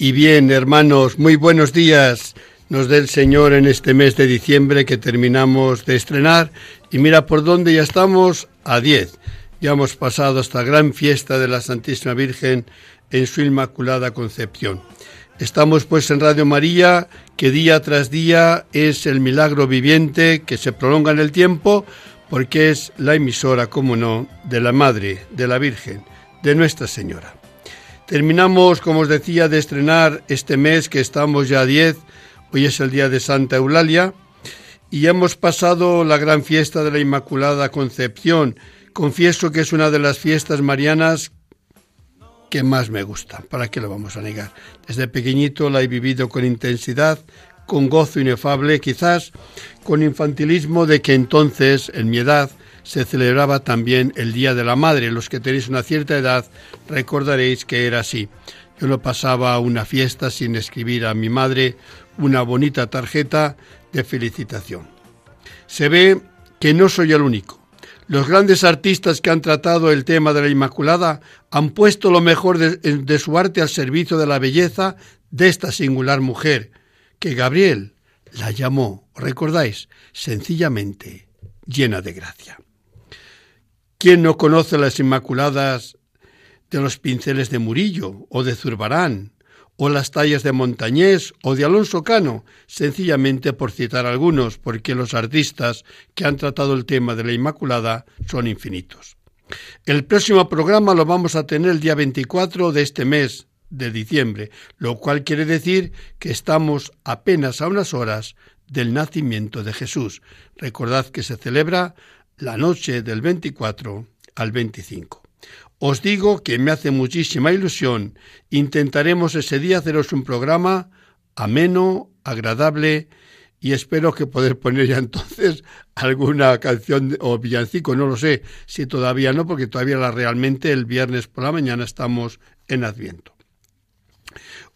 Y bien, hermanos, muy buenos días. Nos dé el Señor en este mes de diciembre que terminamos de estrenar. Y mira por dónde ya estamos a 10. Ya hemos pasado esta gran fiesta de la Santísima Virgen en su Inmaculada Concepción. Estamos pues en Radio María, que día tras día es el milagro viviente que se prolonga en el tiempo, porque es la emisora, como no, de la Madre, de la Virgen, de Nuestra Señora. Terminamos, como os decía, de estrenar este mes que estamos ya a 10. Hoy es el día de Santa Eulalia y hemos pasado la gran fiesta de la Inmaculada Concepción. Confieso que es una de las fiestas marianas que más me gusta. ¿Para qué lo vamos a negar? Desde pequeñito la he vivido con intensidad, con gozo inefable, quizás con infantilismo de que entonces, en mi edad, se celebraba también el Día de la Madre. Los que tenéis una cierta edad recordaréis que era así. Yo no pasaba una fiesta sin escribir a mi madre una bonita tarjeta de felicitación. Se ve que no soy el único. Los grandes artistas que han tratado el tema de la Inmaculada han puesto lo mejor de, su arte al servicio de la belleza de esta singular mujer, que Gabriel la llamó, recordáis, sencillamente llena de gracia. ¿Quién no conoce las Inmaculadas de los pinceles de Murillo o de Zurbarán, o las tallas de Montañés o de Alonso Cano, sencillamente por citar algunos, porque los artistas que han tratado el tema de la Inmaculada son infinitos. El próximo programa lo vamos a tener el día 24 de este mes de diciembre, lo cual quiere decir que estamos apenas a unas horas del nacimiento de Jesús. Recordad que se celebra la noche del 24 al 25. Os digo que me hace muchísima ilusión. Intentaremos ese día haceros un programa ameno, agradable y espero que poder poner ya entonces alguna canción o villancico, no lo sé, si todavía no, porque todavía la realmente el viernes por la mañana estamos en Adviento.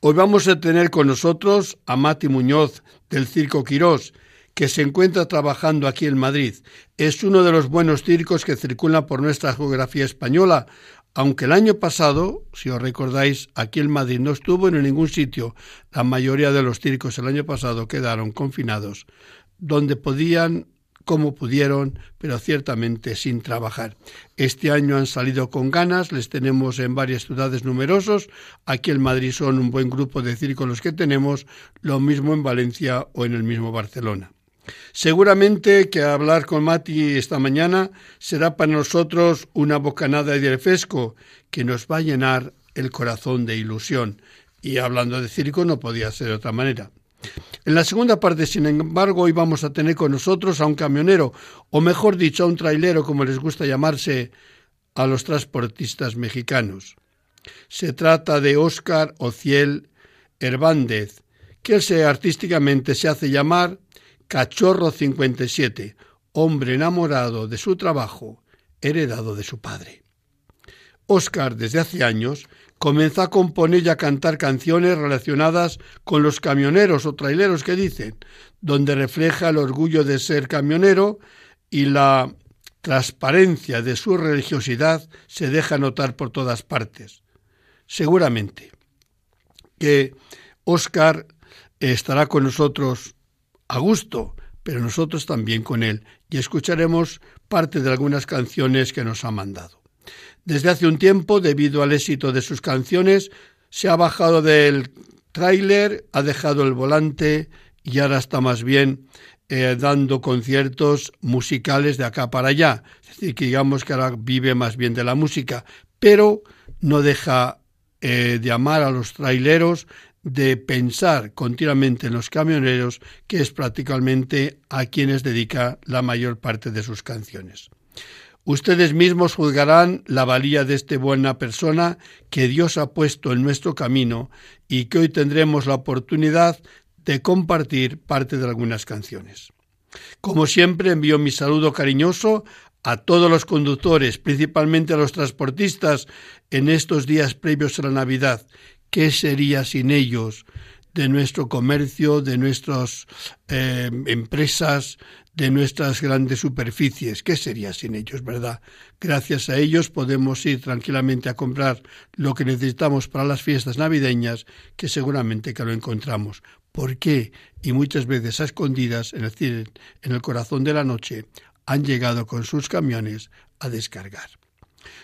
Hoy vamos a tener con nosotros a Mati Muñoz del Circo Quirós, que se encuentra trabajando aquí en Madrid. Es uno de los buenos circos que circulan por nuestra geografía española, aunque el año pasado, si os recordáis, aquí en Madrid no estuvo en ningún sitio. La mayoría de los circos el año pasado quedaron confinados, donde podían como pudieron, pero ciertamente sin trabajar. Este año han salido con ganas, les tenemos en varias ciudades numerosos, aquí en Madrid son un buen grupo de circos los que tenemos, lo mismo en Valencia o en el mismo Barcelona. Seguramente que hablar con Mati esta mañana será para nosotros una bocanada de refresco que nos va a llenar el corazón de ilusión. Y hablando de circo no podía ser de otra manera. En la segunda parte, sin embargo, hoy vamos a tener con nosotros a un camionero, o mejor dicho, a un trailero, como les gusta llamarse a los transportistas mexicanos. Se trata de Óscar Ociel Hervández, que se artísticamente se hace llamar Cachorro 57, hombre enamorado de su trabajo, heredado de su padre. Oscar, desde hace años, comenzó a componer y a cantar canciones relacionadas con los camioneros o traileros que dicen, donde refleja el orgullo de ser camionero y la transparencia de su religiosidad se deja notar por todas partes. Seguramente que Oscar estará con nosotros a gusto, pero nosotros también con él, y escucharemos parte de algunas canciones que nos ha mandado. Desde hace un tiempo, debido al éxito de sus canciones, se ha bajado del tráiler, ha dejado el volante y ahora está más bien eh, dando conciertos musicales de acá para allá. Es decir, que digamos que ahora vive más bien de la música, pero no deja eh, de amar a los traileros, de pensar continuamente en los camioneros, que es prácticamente a quienes dedica la mayor parte de sus canciones. Ustedes mismos juzgarán la valía de esta buena persona que Dios ha puesto en nuestro camino y que hoy tendremos la oportunidad de compartir parte de algunas canciones. Como siempre, envío mi saludo cariñoso a todos los conductores, principalmente a los transportistas, en estos días previos a la Navidad. ¿Qué sería sin ellos? de nuestro comercio, de nuestras eh, empresas, de nuestras grandes superficies. ¿Qué sería sin ellos, verdad? Gracias a ellos podemos ir tranquilamente a comprar lo que necesitamos para las fiestas navideñas, que seguramente que lo encontramos. ¿Por qué? Y muchas veces a escondidas, en el, en el corazón de la noche, han llegado con sus camiones a descargar.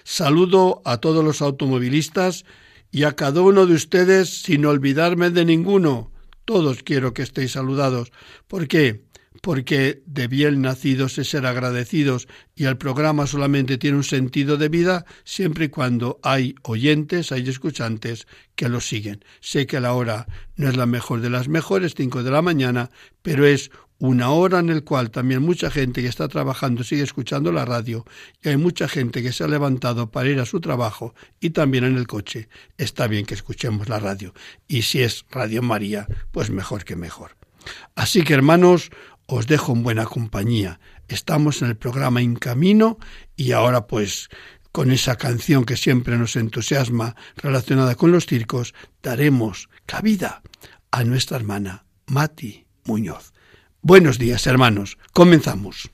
Saludo a todos los automovilistas y a cada uno de ustedes sin olvidarme de ninguno. Todos quiero que estéis saludados. ¿Por qué? Porque de bien nacidos es ser agradecidos y el programa solamente tiene un sentido de vida siempre y cuando hay oyentes, hay escuchantes que lo siguen. Sé que la hora no es la mejor de las mejores, cinco de la mañana, pero es una hora en el cual también mucha gente que está trabajando sigue escuchando la radio y hay mucha gente que se ha levantado para ir a su trabajo y también en el coche. Está bien que escuchemos la radio y si es Radio María, pues mejor que mejor. Así que hermanos, os dejo en buena compañía. Estamos en el programa En Camino y ahora pues con esa canción que siempre nos entusiasma relacionada con los circos, daremos cabida a nuestra hermana Mati Muñoz. Buenos días, hermanos. Comenzamos.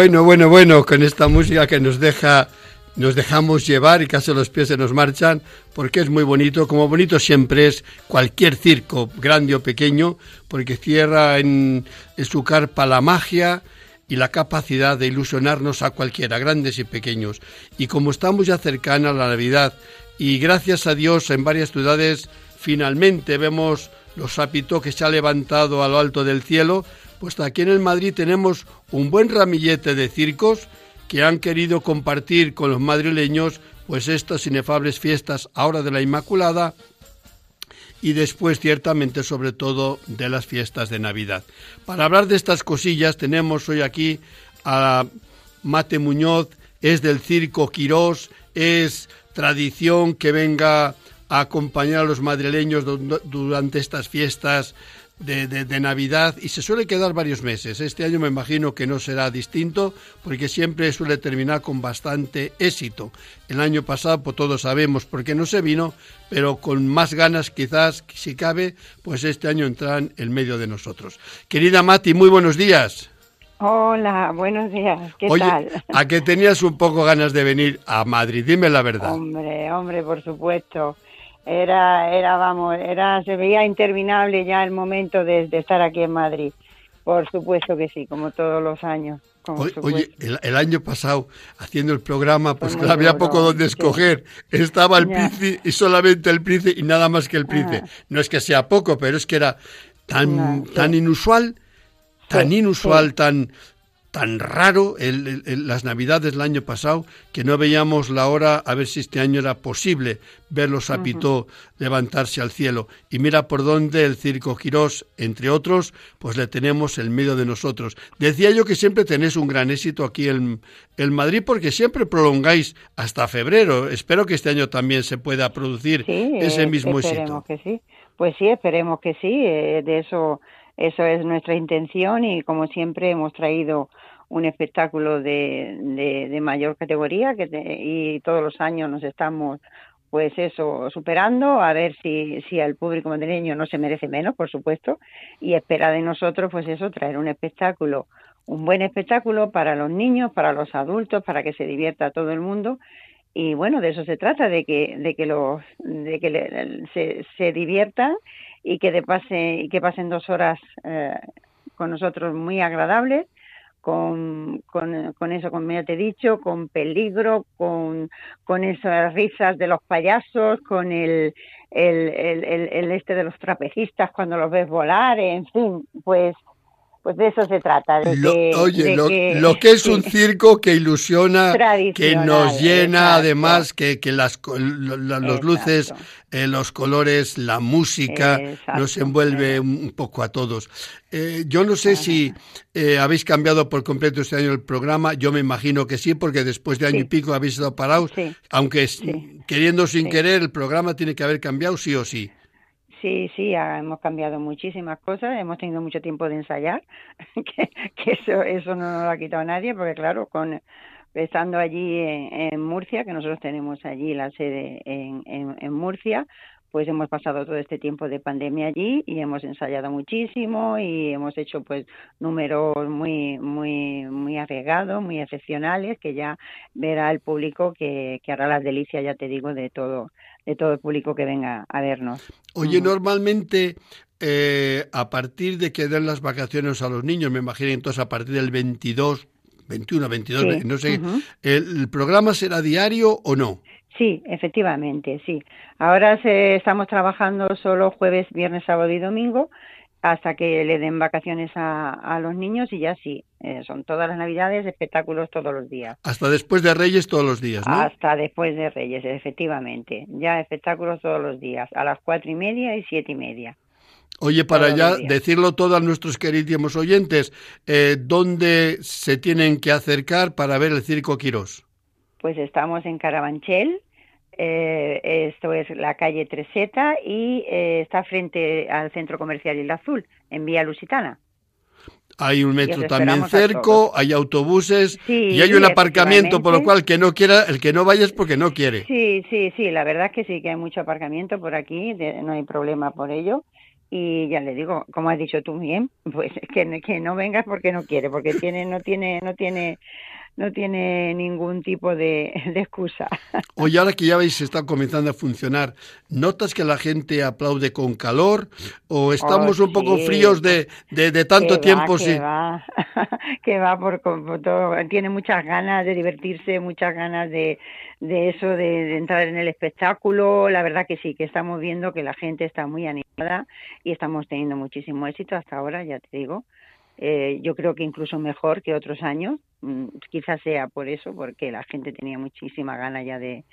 Bueno, bueno, bueno, con esta música que nos deja, nos dejamos llevar y casi los pies se nos marchan, porque es muy bonito, como bonito siempre es cualquier circo, grande o pequeño, porque cierra en, en su carpa la magia y la capacidad de ilusionarnos a cualquiera, grandes y pequeños. Y como estamos ya cercana a la Navidad, y gracias a Dios en varias ciudades finalmente vemos los sapito que se ha levantado a lo alto del cielo, pues aquí en el Madrid tenemos un buen ramillete de circos que han querido compartir con los madrileños pues estas inefables fiestas ahora de la Inmaculada y después ciertamente sobre todo de las fiestas de Navidad. Para hablar de estas cosillas tenemos hoy aquí a Mate Muñoz, es del Circo Quirós, es tradición que venga a acompañar a los madrileños durante estas fiestas de, Navidad y se suele quedar varios meses. Este año me imagino que no será distinto porque siempre suele terminar con bastante éxito. El año pasado, pues todos sabemos por qué no se vino, pero con más ganas quizás, si cabe, pues este año entran en medio de nosotros. Querida Mati, muy buenos días. Hola, buenos días. ¿Qué tal? ¿A que tenías un poco ganas de venir a Madrid? Dime la verdad. Hombre, hombre, por supuesto era, era, vamos, era, se veía interminable ya el momento de, estar aquí en Madrid. Por supuesto que sí, como todos los años. oye, el, año pasado, haciendo el programa, pues había poco donde escoger. Estaba el príncipe y solamente el príncipe y nada más que el príncipe. Ah. No es que sea poco, pero es que era tan, tan inusual, tan inusual, tan tan raro el, las navidades del año pasado que no veíamos la hora a ver si este año era posible verlos a Pitó levantarse al cielo. Y mira por dónde el Circo Quirós, entre otros, pues le tenemos en medio de nosotros. Decía yo que siempre tenéis un gran éxito aquí en, el Madrid porque siempre prolongáis hasta febrero. Espero que este año también se pueda producir ese mismo éxito. Que sí. Pues sí, esperemos que sí. Eh, de eso eso es nuestra intención y como siempre hemos traído un espectáculo de, de, mayor categoría que y todos los años nos estamos pues eso, superando, a ver si, si el público madrileño no se merece menos, por supuesto, y espera de nosotros, pues eso, traer un espectáculo, un buen espectáculo para los niños, para los adultos, para que se divierta todo el mundo. Y bueno, de eso se trata, de que, de que, los, de que se, se diviertan y que, de pase, y que pasen dos horas eh, con nosotros muy agradables con, con, con, eso, como ya te he dicho, con peligro, con, con esas risas de los payasos, con el, el, el, el, este de los trapecistas cuando los ves volar, en fin, pues pues de eso se trata. De lo, que, oye, lo, que, lo, que, es un circo que ilusiona, que nos llena, exacto. además, que, que las, los luces, eh, los colores, la música, exacto. nos envuelve un poco a todos. Eh, yo no sé si eh, habéis cambiado por completo este año el programa, yo me imagino que sí, porque después de año sí. y pico habéis estado parados, sí. aunque queriendo sin querer, el programa tiene que haber cambiado sí o sí. Sí, sí, hemos cambiado muchísimas cosas, hemos tenido mucho tiempo de ensayar, que, que eso, eso no nos lo ha quitado nadie, porque claro, con estando allí en, Murcia, que nosotros tenemos allí la sede en, en, en Murcia, pues hemos pasado todo este tiempo de pandemia allí y hemos ensayado muchísimo y hemos hecho pues números muy muy muy arriesgados, muy excepcionales que ya verá el público que, que hará las delicias, ya te digo, de todo de todo el público que venga a vernos. Oye, uh -huh. normalmente eh, a partir de que den las vacaciones a los niños, me imagino entonces a partir del 22, 21, 22, sí. no sé, uh -huh. ¿el, ¿el programa será diario o no? Sí, efectivamente, sí. Ahora se, estamos trabajando solo jueves, viernes, sábado y domingo hasta que le den vacaciones a, a los niños y ya sí, eh, son todas las navidades, espectáculos todos los días. Hasta después de Reyes todos los días, ¿no? Hasta después de Reyes, efectivamente. Ya espectáculos todos los días, a las cuatro y media y siete y media. Oye, para ya decirlo todo a nuestros queridísimos oyentes, eh, ¿dónde se tienen que acercar para ver el Circo Quirós? Pues estamos en Carabanchel, eh, esto es la calle Treseta y eh, está frente al Centro Comercial Isla Azul, en Vía Lusitana. Hay un metro también cerco, hay autobuses sí, y hay un aparcamiento, por lo cual que no quiera, el que no vaya es porque no quiere. Sí, sí, sí, la verdad es que sí, que hay mucho aparcamiento por aquí, de, no hay problema por ello. Y ya le digo, como has dicho tú bien, pues que, que no vengas porque no quiere, porque tiene, no tiene, no tiene no tiene ningún tipo de, de, excusa. Oye, ahora que ya veis está comenzando a funcionar, ¿notas que la gente aplaude con calor o estamos oh, un poco fríos de, de, de tanto que tiempo? Va, sí? Que va, que va por, por, todo, tiene muchas ganas de divertirse, muchas ganas de, de eso, de, de, entrar en el espectáculo. La verdad que sí, que estamos viendo que la gente está muy animada y estamos teniendo muchísimo éxito hasta ahora, ya te digo eh, yo creo que incluso mejor que otros años, mm, quizás sea por eso, porque la gente tenía muchísima gana ya de,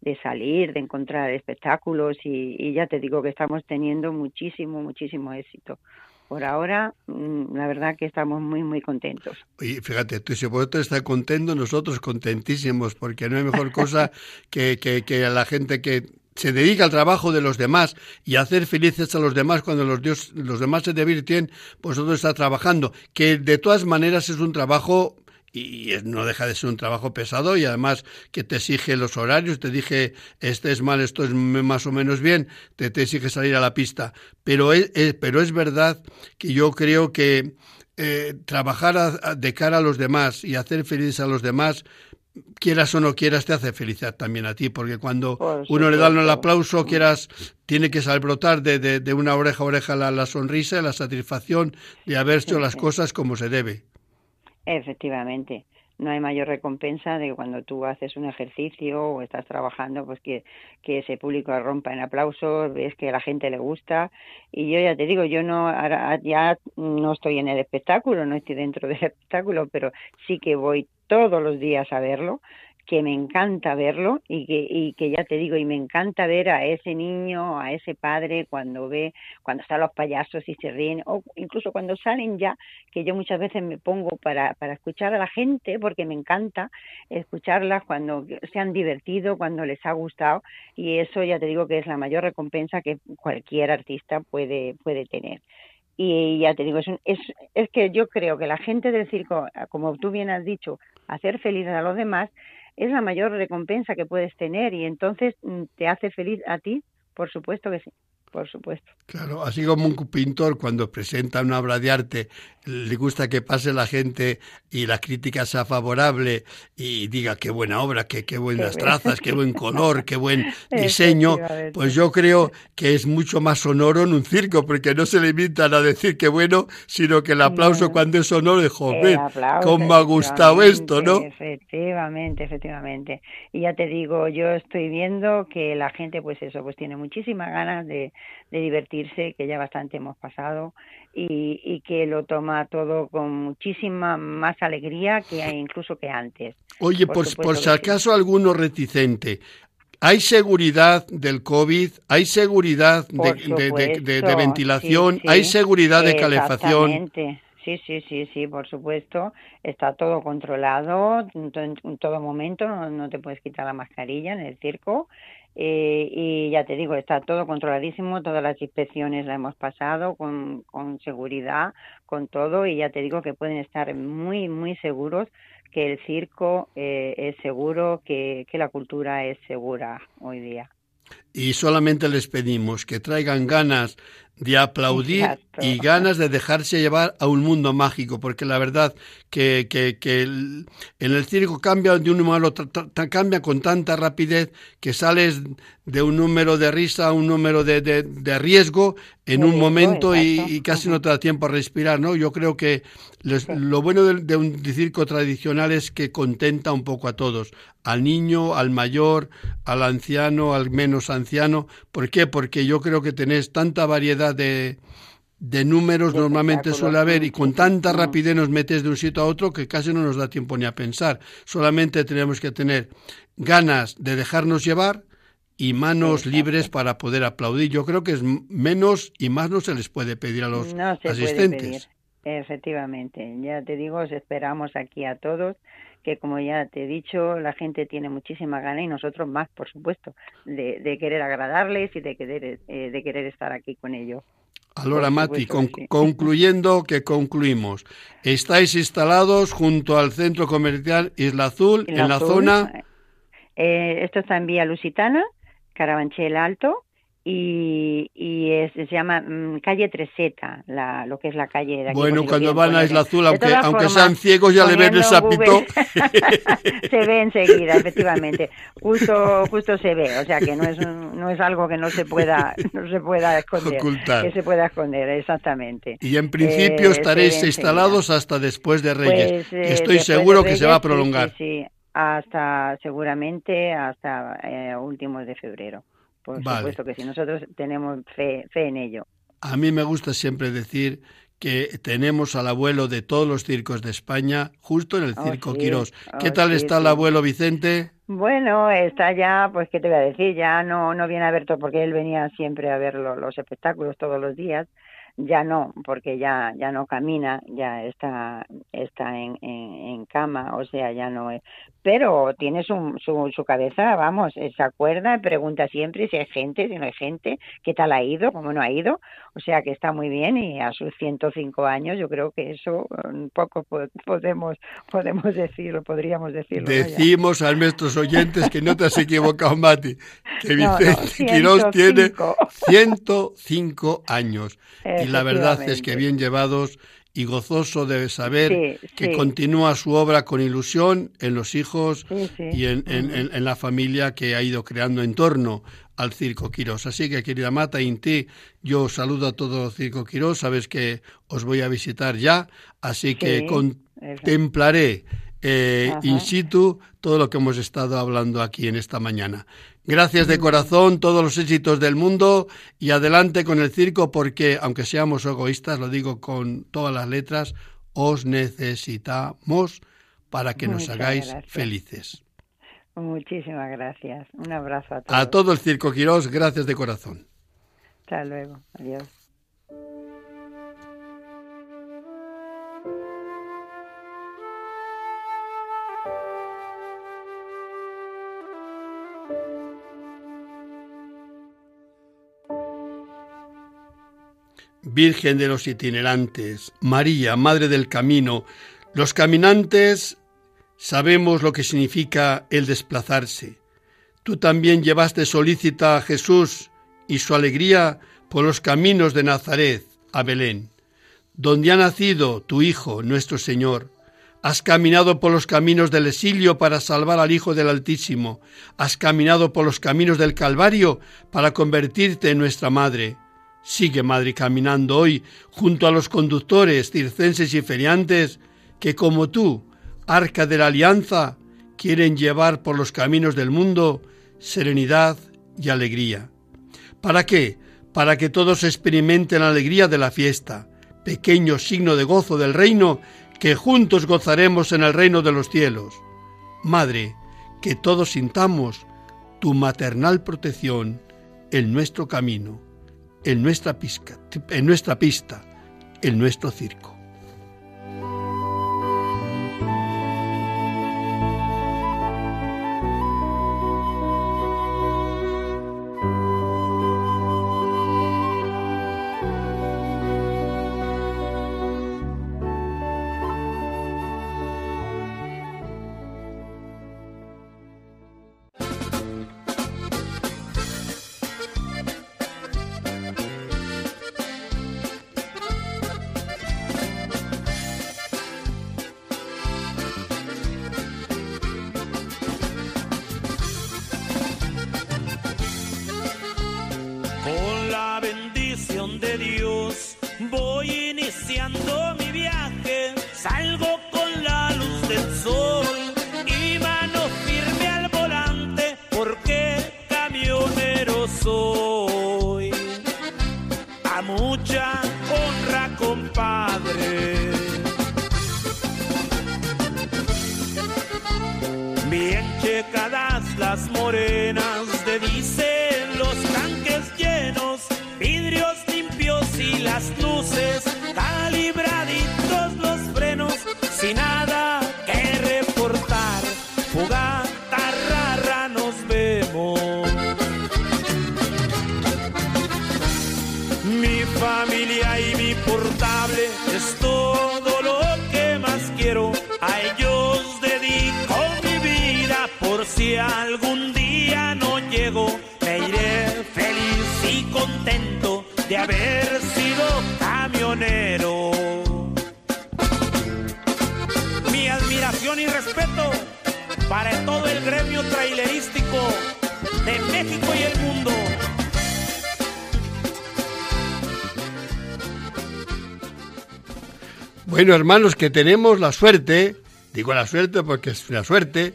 de salir, de encontrar espectáculos y, y, ya te digo que estamos teniendo muchísimo, muchísimo éxito. Por ahora, mm, la verdad que estamos muy, muy contentos. Y fíjate, tú si vosotros está contento, nosotros contentísimos, porque no hay mejor cosa que, que, que a la gente que se dedica al trabajo de los demás y a hacer felices a los demás cuando los, dios, los demás se divierten, pues otro está trabajando, que de todas maneras es un trabajo y no deja de ser un trabajo pesado y además que te exige los horarios, te dije este es mal, esto es más o menos bien, te, exige salir a la pista. Pero es, es, pero es verdad que yo creo que eh, trabajar de cara a los demás y hacer felices a los demás quieras o no quieras, te hace felicidad también a ti, porque cuando uno le da el aplauso, quieras, tiene que salir brotar de, de, de, una oreja a oreja la, la sonrisa, la satisfacción de haber hecho sí, las sí. cosas como se debe. Efectivamente no hay mayor recompensa de cuando tú haces un ejercicio o estás trabajando, pues que, que ese público rompa en aplausos, ves que a la gente le gusta. Y yo ya te digo, yo no ya no estoy en el espectáculo, no estoy dentro del espectáculo, pero sí que voy todos los días a verlo que me encanta verlo y que, y que ya te digo, y me encanta ver a ese niño, a ese padre cuando ve, cuando están los payasos y se ríen, o incluso cuando salen ya, que yo muchas veces me pongo para, para escuchar a la gente, porque me encanta escucharlas cuando se han divertido, cuando les ha gustado, y eso ya te digo que es la mayor recompensa que cualquier artista puede, puede tener y ya te digo, es, un, es, es que yo creo que la gente del circo, como tú bien has dicho, hacer felices a los demás, es la mayor recompensa que puedes tener y entonces mm, te hace feliz a ti, por supuesto que sí por supuesto. Claro, así como un pintor cuando presenta una obra de arte le gusta que pase la gente y la crítica sea favorable y diga qué buena obra, qué, qué buenas trazas, qué buen color, qué buen diseño, pues yo creo que es mucho más sonoro en un circo porque no se limitan a decir qué bueno, sino que el aplauso cuando es sonoro es joven, cómo ha gustado esto, ¿no? Efectivamente, efectivamente. Y ya te digo, yo estoy viendo que la gente pues eso, pues tiene muchísimas ganas de de divertirse, que ya bastante hemos pasado, y, y, que lo toma todo con muchísima más alegría que incluso que antes. Oye, por, por, si acaso alguno reticente, ¿Hay seguridad del COVID? ¿Hay seguridad de, de, ventilación? ¿Hay seguridad de calefacción? Sí, sí, sí, sí, por supuesto. Está todo controlado en, todo momento. No, no, te puedes quitar la mascarilla en el circo. Eh, y ya te digo, está todo controladísimo, todas las inspecciones las hemos pasado con, con seguridad, con todo, y ya te digo que pueden estar muy, muy seguros que el circo eh, es seguro, que, que la cultura es segura hoy día. Y solamente les pedimos que traigan ganas de aplaudir y ganas de dejarse llevar a un mundo mágico, porque la verdad que, que, que en el circo cambia de un otro, cambia con tanta rapidez que sales de un número de risa a un número de, de, riesgo en un momento y, casi no te da tiempo a respirar, ¿no? Yo creo que lo bueno de, un circo tradicional es que contenta un poco a todos, al niño, al mayor, al anciano, al menos anciano. ¿Por qué? Porque yo creo que tenés tanta variedad de, de números normalmente suele haber y con tanta rapidez nos metes de un sitio a otro que casi no nos da tiempo ni a pensar. Solamente tenemos que tener ganas de dejarnos llevar y manos libres para poder aplaudir. Yo creo que es menos y más no se les puede pedir a los asistentes. Efectivamente, ya te digo, os esperamos aquí a todos, que como ya te he dicho, la gente tiene muchísima gana y nosotros más, por supuesto, de, querer agradarles y de querer, eh, de querer estar aquí con ellos. Ahora, Mati, concluyendo que concluimos. Estáis instalados junto al centro comercial Isla Azul, en la zona... Eh, esto está en Vía Lusitana, Carabanchel Alto, y, y se llama mm, calle Treseta, la, lo que es la calle de aquí. Bueno, cuando van a Isla Azul, aunque, aunque sean ciegos, ya le ven el sapito. se ve enseguida, efectivamente. Justo, justo se ve, o sea que no es, no es algo que no se pueda, no se pueda esconder. Que se pueda esconder, exactamente. Y en principio eh, estaréis instalados hasta después de Reyes. Pues, eh, Estoy seguro que se va a prolongar. sí, hasta seguramente hasta eh, últimos de febrero. Por supuesto que sí, nosotros tenemos fe, fe en ello. A mí me gusta siempre decir que tenemos al abuelo de todos los circos de España justo en el oh, Circo Quirós. ¿Qué oh, tal está el abuelo Vicente? Bueno, está ya, pues qué te voy a decir, ya no, no viene a ver todo, porque él venía siempre a ver los espectáculos todos los días, ya no, porque ya ya no camina, ya está está en, en, cama, o sea, ya no es. Pero tiene su, su, su cabeza, vamos, se acuerda, pregunta siempre si hay gente, si no hay gente, qué tal ha ido, cómo no ha ido, o sea que está muy bien y a sus 105 años yo creo que eso un poco podemos podemos decirlo, podríamos decirlo. Decimos a nuestros oyentes que no te has equivocado, Mati, que Vicente Quirós tiene 105 años y la verdad es que bien llevados y gozoso de saber que continúa su obra con ilusión en los hijos y en, en, la familia que ha ido creando en torno al Circo Quirós. Así que, querida Mata, Inti, yo saludo a todo el Circo Quirós, sabes que os voy a visitar ya, así que contemplaré eh, in situ todo lo que hemos estado hablando aquí en esta mañana. Gracias de corazón, todos los éxitos del mundo y adelante con el circo porque, aunque seamos egoístas, lo digo con todas las letras, os necesitamos para que nos hagáis felices. Muchísimas gracias. Un abrazo a todos. A todo el Circo Quirós, gracias de corazón. Hasta luego. Adiós. Virgen de los itinerantes, María, Madre del Camino, los caminantes Sabemos lo que significa el desplazarse. Tú también llevaste solícita a Jesús y su alegría por los caminos de Nazaret a Belén, donde ha nacido tu Hijo, nuestro Señor. Has caminado por los caminos del exilio para salvar al Hijo del Altísimo. Has caminado por los caminos del Calvario para convertirte en nuestra Madre. Sigue, Madre, caminando hoy junto a los conductores circenses y feriantes que, como tú, arca de la alianza, quieren llevar por los caminos del mundo serenidad y alegría. ¿Para qué? Para que todos experimenten la alegría de la fiesta, pequeño signo de gozo del reino que juntos gozaremos en el reino de los cielos. Madre, que todos sintamos tu maternal protección en nuestro camino en nuestra, pista, en nuestra pista, en nuestro circo. insoportable es todo lo que más quiero. A ellos dedico mi vida por si algún día no llego. Me iré feliz y contento de haber sido camionero. Mi admiración y respeto para todo el gremio trailerístico de México y el mundo. Bueno, hermanos, que tenemos la suerte, digo la suerte porque es la suerte,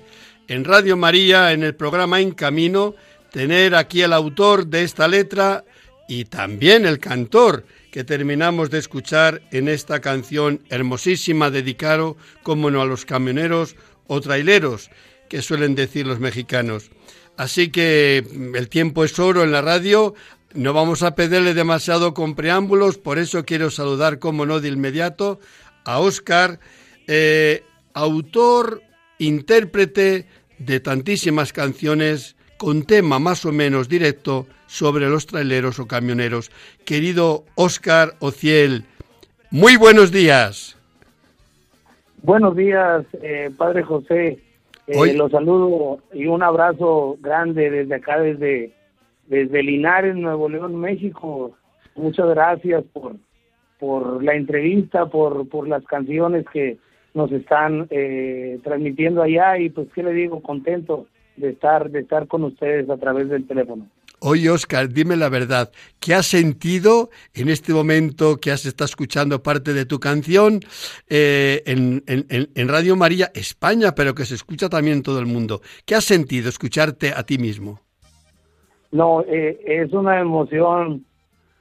en Radio María, en el programa En Camino, tener aquí el autor de esta letra y también el cantor que terminamos de escuchar en esta canción hermosísima dedicado, como no, a los camioneros o traileros, que suelen decir los mexicanos. Así que mm, el tiempo es oro en la radio, no vamos a pedirle demasiado con preámbulos, por eso quiero saludar, como no, de inmediato a Oscar, eh, autor, intérprete de tantísimas canciones con tema más o menos directo sobre los traileros o camioneros. Querido Oscar Ociel, muy buenos días. Buenos días, eh, Padre José. Eh, los saludo y un abrazo grande desde acá, desde, desde Linares, Nuevo León, México. Muchas gracias por, por la entrevista, por, por las canciones que nos están eh, transmitiendo allá y pues qué le digo, contento de estar, de estar con ustedes a través del teléfono. Oye, Oscar, dime la verdad. ¿Qué has sentido en este momento que has estado escuchando parte de tu canción eh, en, en, Radio María España, pero que se escucha también en todo el mundo? ¿Qué has sentido escucharte a ti mismo? No, eh, es una emoción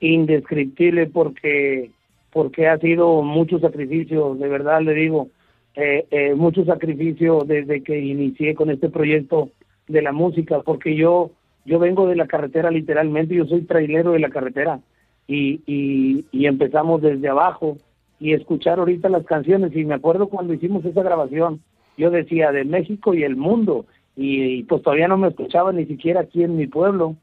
indescriptible porque porque ha sido mucho sacrificio, de verdad le digo, eh, eh, mucho sacrificio desde que inicié con este proyecto de la música, porque yo yo vengo de la carretera literalmente, yo soy trailero de la carretera y, y, empezamos desde abajo y escuchar ahorita las canciones y me acuerdo cuando hicimos esa grabación, yo decía de México y el mundo y, pues todavía no me escuchaba ni siquiera aquí en mi pueblo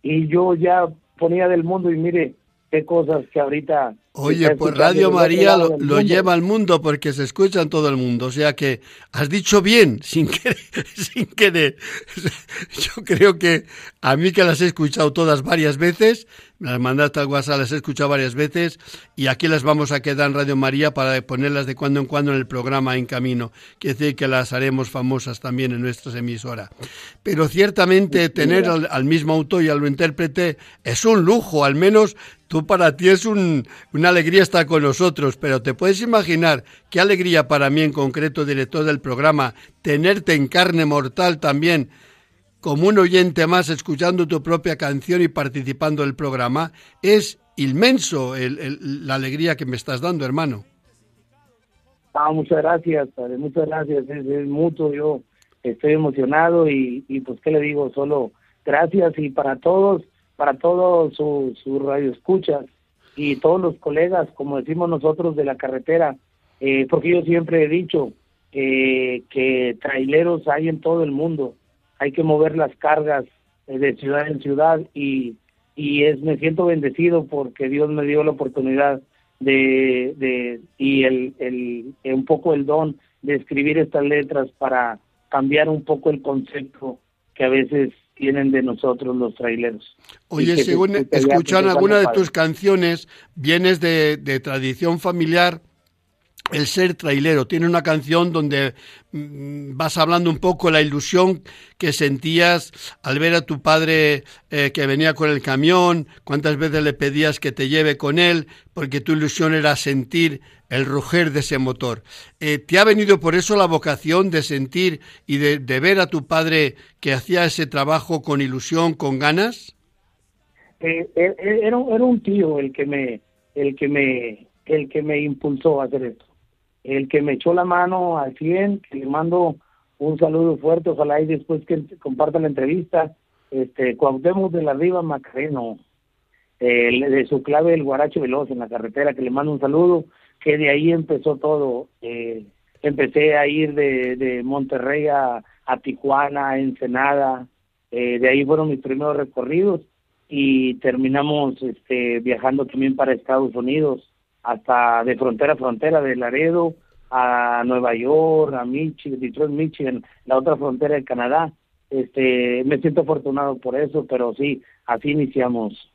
y yo ya ponía del mundo y mire, qué cosas que ahorita... Oye, pues Radio María lo, lleva al mundo porque se escucha en todo el mundo. O sea que has dicho bien, sin querer, sin querer. Yo creo que a mí que las he escuchado todas varias veces, las mandaste al WhatsApp, las he escuchado varias veces y aquí las vamos a quedar en Radio María para ponerlas de cuando en cuando en el programa En Camino. Quiere decir que las haremos famosas también en nuestras emisoras. Pero ciertamente tener al, mismo autor y al intérprete es un lujo, al menos tú para ti es un, una alegría estar con nosotros, pero te puedes imaginar qué alegría para mí en concreto, director del programa, tenerte en carne mortal también como un oyente más escuchando tu propia canción y participando del programa, es inmenso la alegría que me estás dando, hermano. Ah, muchas gracias, padre, muchas gracias, es, mutuo, yo estoy emocionado y, pues qué le digo, solo gracias y para todos, para todos sus su radioescuchas y todos los colegas, como decimos nosotros de la carretera, eh, porque yo siempre he dicho eh, que traileros hay en todo el mundo, hay que mover las cargas eh, de ciudad en ciudad y, y es me siento bendecido porque Dios me dio la oportunidad de, de y el, el, un poco el don de escribir estas letras para cambiar un poco el concepto que a veces tienen de nosotros los traileros. Oye, según escuchan alguna de tus canciones, vienes de, de tradición familiar el ser trailero. Tiene una canción donde mm, vas hablando un poco la ilusión que sentías al ver a tu padre eh, que venía con el camión, cuántas veces le pedías que te lleve con él, porque tu ilusión era sentir el ruger de ese motor. Eh, ¿Te ha venido por eso la vocación de sentir y de, ver a tu padre que hacía ese trabajo con ilusión, con ganas? Eh, era, era un tío el que me el que me el que me impulsó a hacer esto el que me echó la mano al 100, que le mando un saludo fuerte, ojalá y después que comparta la entrevista, este, Cuauhtémoc de la Riva Macareno, de su clave el Guaracho Veloz en la carretera, que le mando un saludo, que de ahí empezó todo, eh, empecé a ir de, de Monterrey a, a Tijuana, a Ensenada, eh, de ahí fueron mis primeros recorridos y terminamos este, viajando también para Estados Unidos, hasta de frontera a frontera, de Laredo a Nueva York, a Michigan, Detroit, Michigan, la otra frontera de Canadá. Este, me siento afortunado por eso, pero sí, así iniciamos.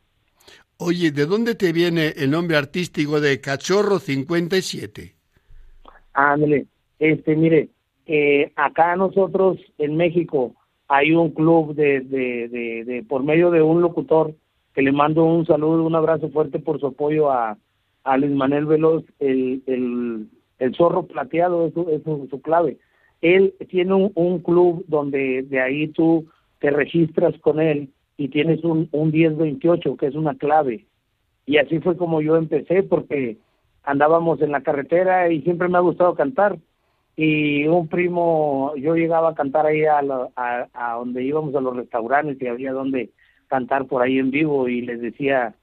Oye, ¿de dónde te viene el nombre artístico de Cachorro 57? Ándale, este, mire, eh, acá nosotros en México hay un club de, de, de, de, por medio de un locutor que le mando un saludo, un abrazo fuerte por su apoyo a, a Luis Manuel Veloz, el, el, el zorro plateado es, su, es su, clave. Él tiene un, un, club donde de ahí tú te registras con él y tienes un, un 1028 que es una clave. Y así fue como yo empecé porque andábamos en la carretera y siempre me ha gustado cantar. Y un primo, yo llegaba a cantar ahí a, a, a donde íbamos a los restaurantes y había donde cantar por ahí en vivo y les decía,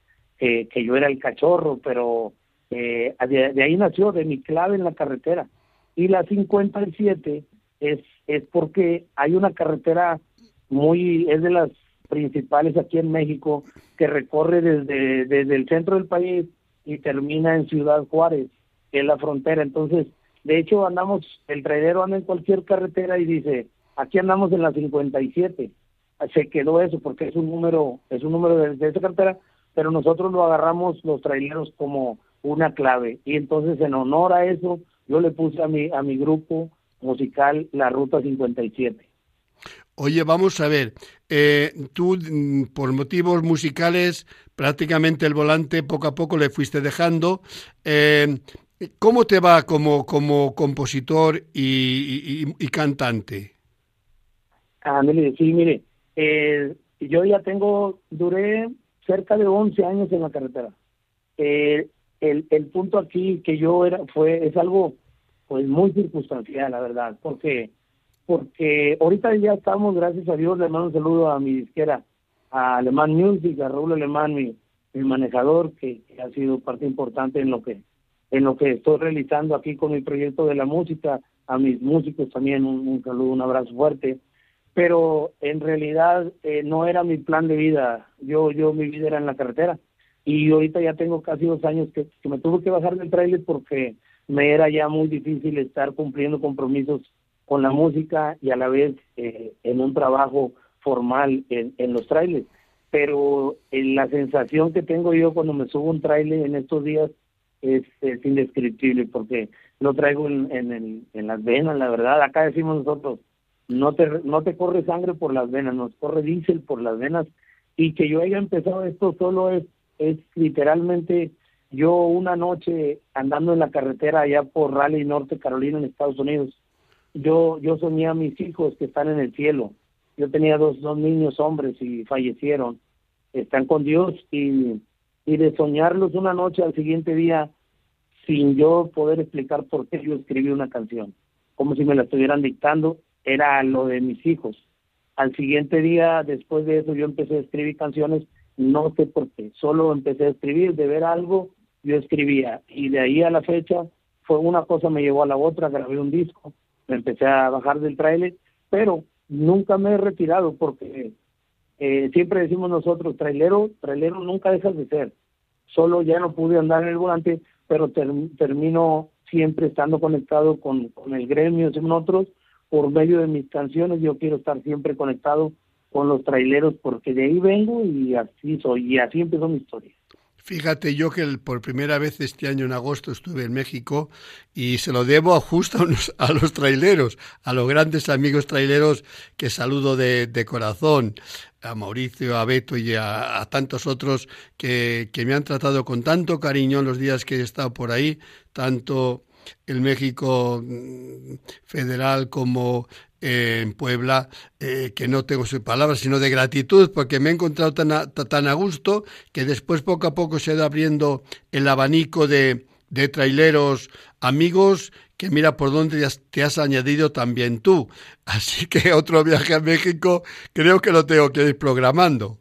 que, yo era el cachorro, pero eh, de, ahí nació, de mi clave en la carretera. Y la 57 es, es porque hay una carretera muy, es de las principales aquí en México, que recorre desde, desde el centro del país y termina en Ciudad Juárez, que es la frontera. Entonces, de hecho, andamos, el traidero anda en cualquier carretera y dice, aquí andamos en la 57. Se quedó eso porque es un número, es un número de, de esa carretera, pero nosotros lo agarramos los traileros como una clave y entonces en honor a eso yo le puse a mi a mi grupo musical la Ruta 57. Oye, vamos a ver, eh, tú mm, por motivos musicales prácticamente el volante poco a poco le fuiste dejando. Eh, ¿Cómo te va como, como compositor y, y, cantante? Ah, mire, sí, mire, eh, yo ya tengo, duré cerca de 11 años en la carretera. Eh, el, el punto aquí que yo era fue es algo pues muy circunstancial, la verdad, porque porque ahorita ya estamos, gracias a Dios, le mando un saludo a mi disquera, a Alemán Music, a Raúl Alemán, mi, mi manejador, que, ha sido parte importante en lo que en lo que estoy realizando aquí con mi proyecto de la música, a mis músicos también un, un saludo, un abrazo fuerte, pero en realidad eh, no era mi plan de vida. Yo, yo, mi vida era en la carretera. y ahorita ya tengo casi dos años que, me tuve que bajar del trailer porque me era ya muy difícil estar cumpliendo compromisos con la música y a la vez eh, en un trabajo formal en, en los trailers. Pero eh, la sensación que tengo yo cuando me subo un trailer en estos días es, indescriptible porque lo traigo en, en, en, las venas, la verdad. Acá decimos nosotros, no te, no te corre sangre por las venas, nos corre diésel por las venas. Y que yo haya empezado esto solo es es literalmente yo una noche andando en la carretera allá por Raleigh, Norte Carolina, en Estados Unidos, yo, yo soñé a mis hijos que están en el cielo. Yo tenía dos, dos niños hombres y fallecieron. Están con Dios y, y de soñarlos una noche al siguiente día, sin yo poder explicar por qué yo escribí una canción, como si me la estuvieran dictando, era lo de mis hijos. Al siguiente día, después de eso, yo empecé a escribir canciones no sé por qué, solo empecé a escribir, de ver algo, yo escribía y de ahí a la fecha fue una cosa me llevó a la otra, grabé un disco, me empecé a bajar del trailer, pero nunca me he retirado porque eh, siempre decimos nosotros, trailero, trailero nunca dejas de ser, solo ya no pude andar en el volante, pero termino siempre estando conectado con, con el gremio, con otros, por medio de mis canciones, yo quiero estar siempre conectado con los traileros porque de ahí vengo y así soy y así empezó mi historia. Fíjate yo que por primera vez este año en agosto estuve en México y se lo debo justo a, los traileros, a los grandes amigos traileros que saludo de, corazón, a Mauricio, a Beto y a, tantos otros que, que, me han tratado con tanto cariño en los días que he estado por ahí, tanto el México mm, federal como en Puebla, eh, que no tengo sus palabras, sino de gratitud, porque me he encontrado tan a, tan a gusto que después poco a poco se ha ido abriendo el abanico de, de traileros amigos que mira por dónde te has añadido también tú. Así que otro viaje a México creo que lo tengo que ir programando.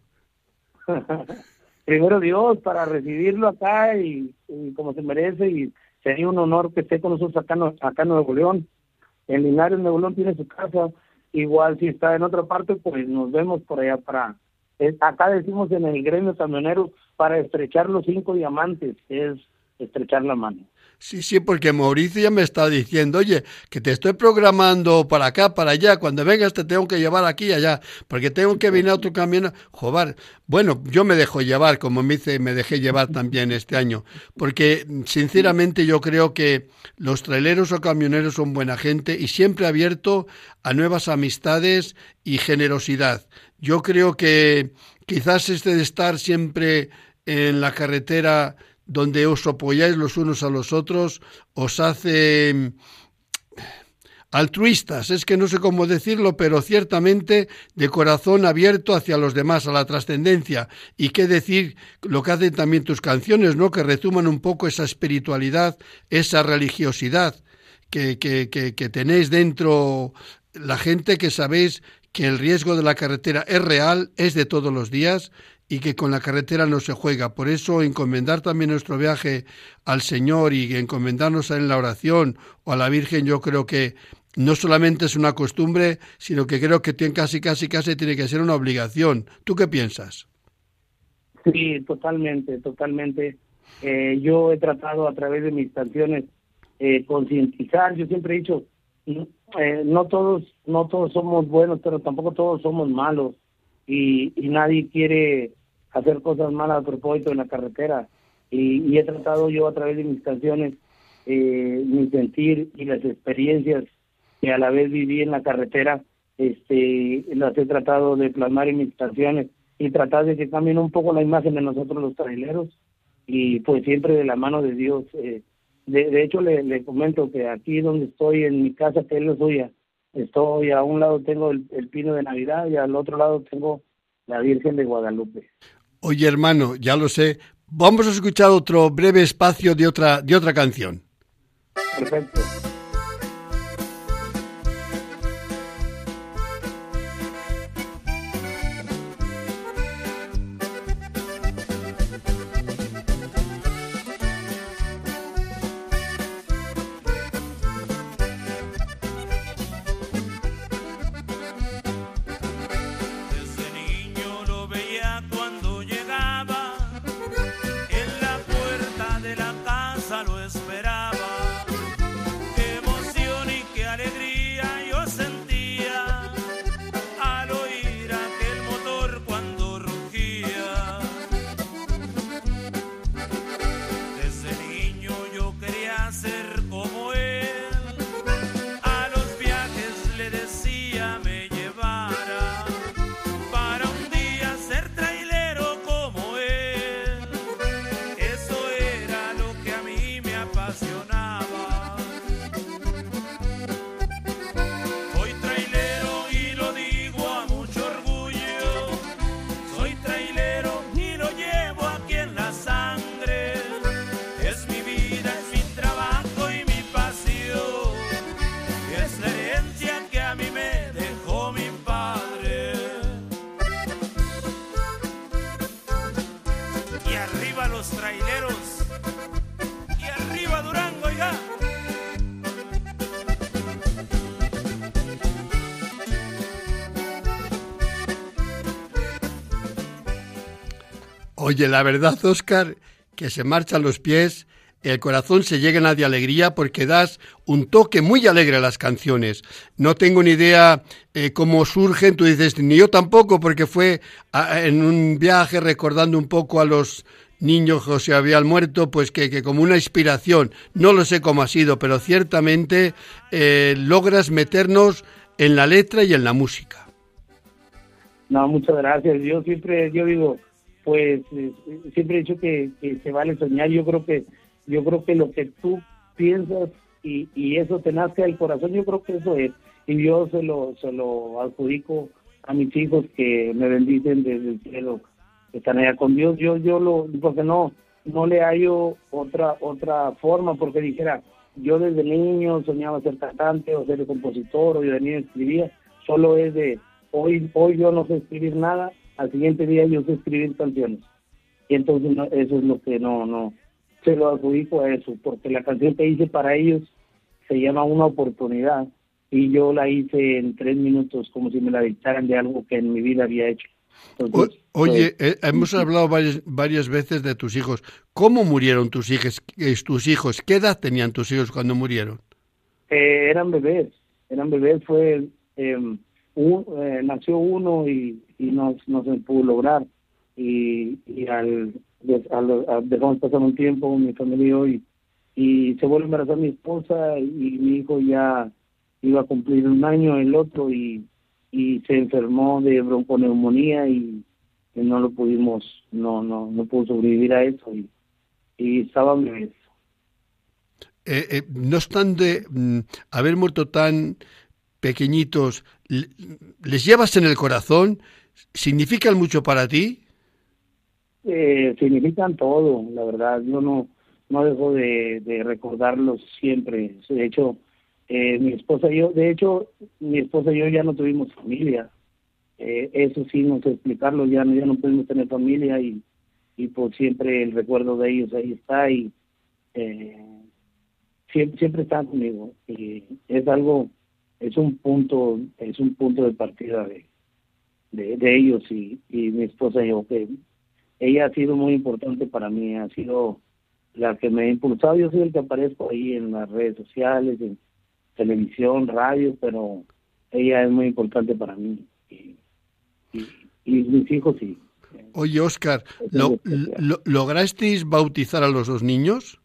Primero Dios para recibirlo acá y, como se merece y sería un honor que esté con nosotros acá, acá en Nuevo León en Linares, Nuevo León tiene su casa, igual si está en otra parte, pues nos vemos por allá para, acá decimos en el gremio camionero, para estrechar los cinco diamantes, es estrechar la mano. Sí, sí, porque Mauricio ya me está diciendo, oye, que te estoy programando para acá, para allá, cuando vengas te tengo que llevar aquí y allá, porque tengo que venir a otro camino. Joder, bueno, yo me dejo llevar, como me dice, me dejé llevar también este año, porque sinceramente yo creo que los traileros o camioneros son buena gente y siempre abierto a nuevas amistades y generosidad. Yo creo que quizás este de estar siempre en la carretera donde os apoyáis los unos a los otros, os hace altruistas, es que no sé cómo decirlo, pero ciertamente de corazón abierto hacia los demás, a la trascendencia. Y qué decir lo que hacen también tus canciones, ¿no? Que rezuman un poco esa espiritualidad, esa religiosidad que, que, que, que tenéis dentro la gente que sabéis que el riesgo de la carretera es real, es de todos los días y que con la carretera no se juega. Por eso encomendar también nuestro viaje al Señor y encomendarnos en la oración o a la Virgen, yo creo que no solamente es una costumbre, sino que creo que tiene casi, casi, casi tiene que ser una obligación. ¿Tú qué piensas? Sí, totalmente, totalmente. Eh, yo he tratado a través de mis canciones eh, concientizar. Yo siempre he dicho, eh, no todos, no todos somos buenos, pero tampoco todos somos malos y, y nadie quiere hacer cosas malas a propósito en la carretera. Y, he tratado yo a través de mis canciones eh, mi sentir y las experiencias que a la vez viví en la carretera, este, las he tratado de plasmar en mis canciones y tratar de que cambien un poco la imagen de nosotros los traileros y pues siempre de la mano de Dios. Eh, de, de hecho, le, le comento que aquí donde estoy, en mi casa, que es la suya, estoy a un lado tengo el, el, pino de Navidad y al otro lado tengo la Virgen de Guadalupe. Oye, hermano, ya lo sé. Vamos a escuchar otro breve espacio de otra, de otra canción. Perfecto. Oye, la verdad, Oscar, que se marchan los pies, el corazón se llena de alegría porque das un toque muy alegre a las canciones. No tengo ni idea eh, cómo surgen, tú dices, ni yo tampoco, porque fue en un viaje recordando un poco a los niños que se habían muerto, pues que, como una inspiración, no lo sé cómo ha sido, pero ciertamente eh, logras meternos en la letra y en la música. No, muchas gracias. Yo siempre, yo digo, pues eh, siempre he dicho que, se vale soñar. Yo creo que, yo creo que lo que tú piensas y, y eso te nace al corazón, yo creo que eso es. Y yo se lo, se lo adjudico a mis hijos que me bendicen desde el cielo, que están allá con Dios. Yo, yo lo, porque no, no le hallo otra, otra forma, porque dijera, yo desde niño soñaba ser cantante o ser compositor, o yo de niño escribía, solo es de, hoy, hoy yo no sé escribir nada, al siguiente día yo sé escribir canciones. Y entonces eso es lo que no, no, se lo adjudico a eso, porque la canción que hice para ellos se llama Una oportunidad y yo la hice en tres minutos como si me la dictaran de algo que en mi vida había hecho. oye, pues, eh, hemos hablado varias, varias veces de tus hijos. ¿Cómo murieron tus hijos? Tus hijos? ¿Qué edad tenían tus hijos cuando murieron? Eh, eran bebés, eran bebés. Fue em, eh, nació uno y, no, no se pudo lograr. Y, y al, dejamos pasar un tiempo mi familia y y se vuelve a embarazar mi esposa y mi hijo ya iba a cumplir un año el otro y, y se enfermó de bronconeumonía y, no lo pudimos no no no pudo sobrevivir a eso y, y estaba bebés eh, eh, no obstante mm, haber muerto tan pequeñitos les llevas en el corazón significan mucho para ti eh, significan todo la verdad yo no no dejo de, recordarlos siempre de hecho eh, mi esposa y yo, de hecho, mi esposa y yo ya no tuvimos familia. Eh, eso sí, no sé explicarlo, ya no, ya no pudimos tener familia y, y por siempre el recuerdo de ellos ahí está y eh, siempre, siempre están conmigo. Y es algo, es un punto, es un punto de partida de, de, ellos y, y mi esposa y yo, que ella ha sido muy importante para mí, ha sido la que me ha impulsado, yo soy el que aparezco ahí en las redes sociales, en, televisión, radio, pero ella es muy importante para mí. Y, mis hijos sí. Oye, Oscar, ¿lo, lograsteis bautizar a los dos niños?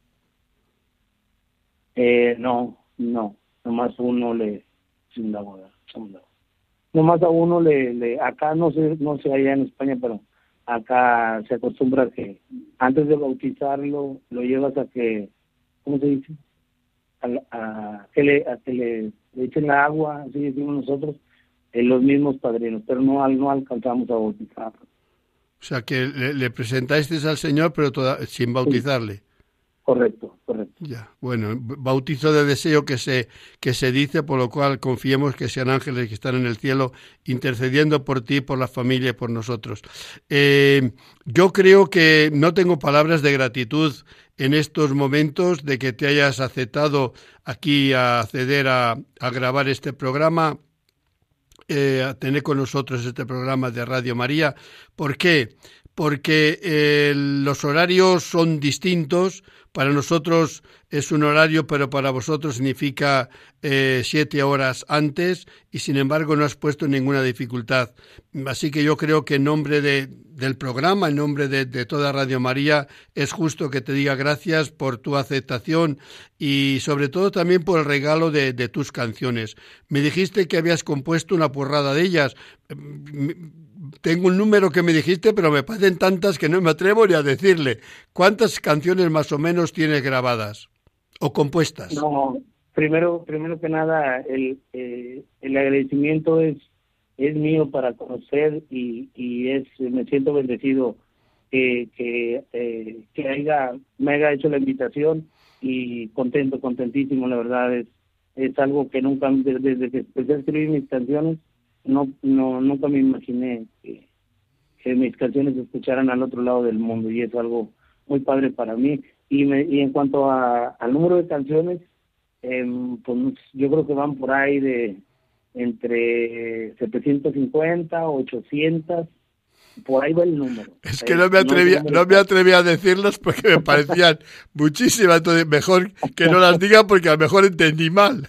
Eh, no, no. Nomás uno le... Nomás a uno le, le... Acá no sé, no sé allá en España, pero acá se acostumbra que antes de bautizarlo lo llevas a que... ¿Cómo se dice? a, que, le, a que le, echen la agua, así decimos nosotros, en los mismos padrinos, pero no, no alcanzamos a bautizar. O sea, que le, le presentasteis al Señor, pero sin bautizarle. Correcto, correcto. Ya, bueno, bautizo de deseo que se, que se dice, por lo cual confiemos que sean ángeles que están en el cielo intercediendo por ti, por la familia y por nosotros. Eh, yo creo que no tengo palabras de gratitud en estos momentos de que te hayas aceptado aquí a acceder a, grabar este programa, eh, a tener con nosotros este programa de Radio María. ¿Por qué? Porque eh, los horarios son distintos, para nosotros es un horario, pero para vosotros significa eh, siete horas antes y sin embargo no has puesto ninguna dificultad. Así que yo creo que en nombre de, del programa, en nombre de, toda Radio María, es justo que te diga gracias por tu aceptación y sobre todo también por el regalo de, de tus canciones. Me dijiste que habías compuesto una porrada de ellas tengo un número que me dijiste, pero me parecen tantas que no me atrevo ni a decirle. ¿Cuántas canciones más o menos tienes grabadas o compuestas? No, primero, primero que nada, el, eh, el agradecimiento es, es mío para conocer y, y es, me siento bendecido que, que, eh, que haya, me haya hecho la invitación y contento, contentísimo, la verdad es, es algo que nunca, desde que empecé a escribir mis canciones, no, no, nunca me imaginé que, mis canciones se escucharan al otro lado del mundo y es algo muy padre para mí. Y, me, y en cuanto a, al número de canciones, em, pues yo creo que van por ahí de entre 750, 800 por ahí va el número. Es que no me atreví, no, me atreví a decirlas porque me parecían muchísimas, entonces mejor que no las diga porque a lo mejor entendí mal.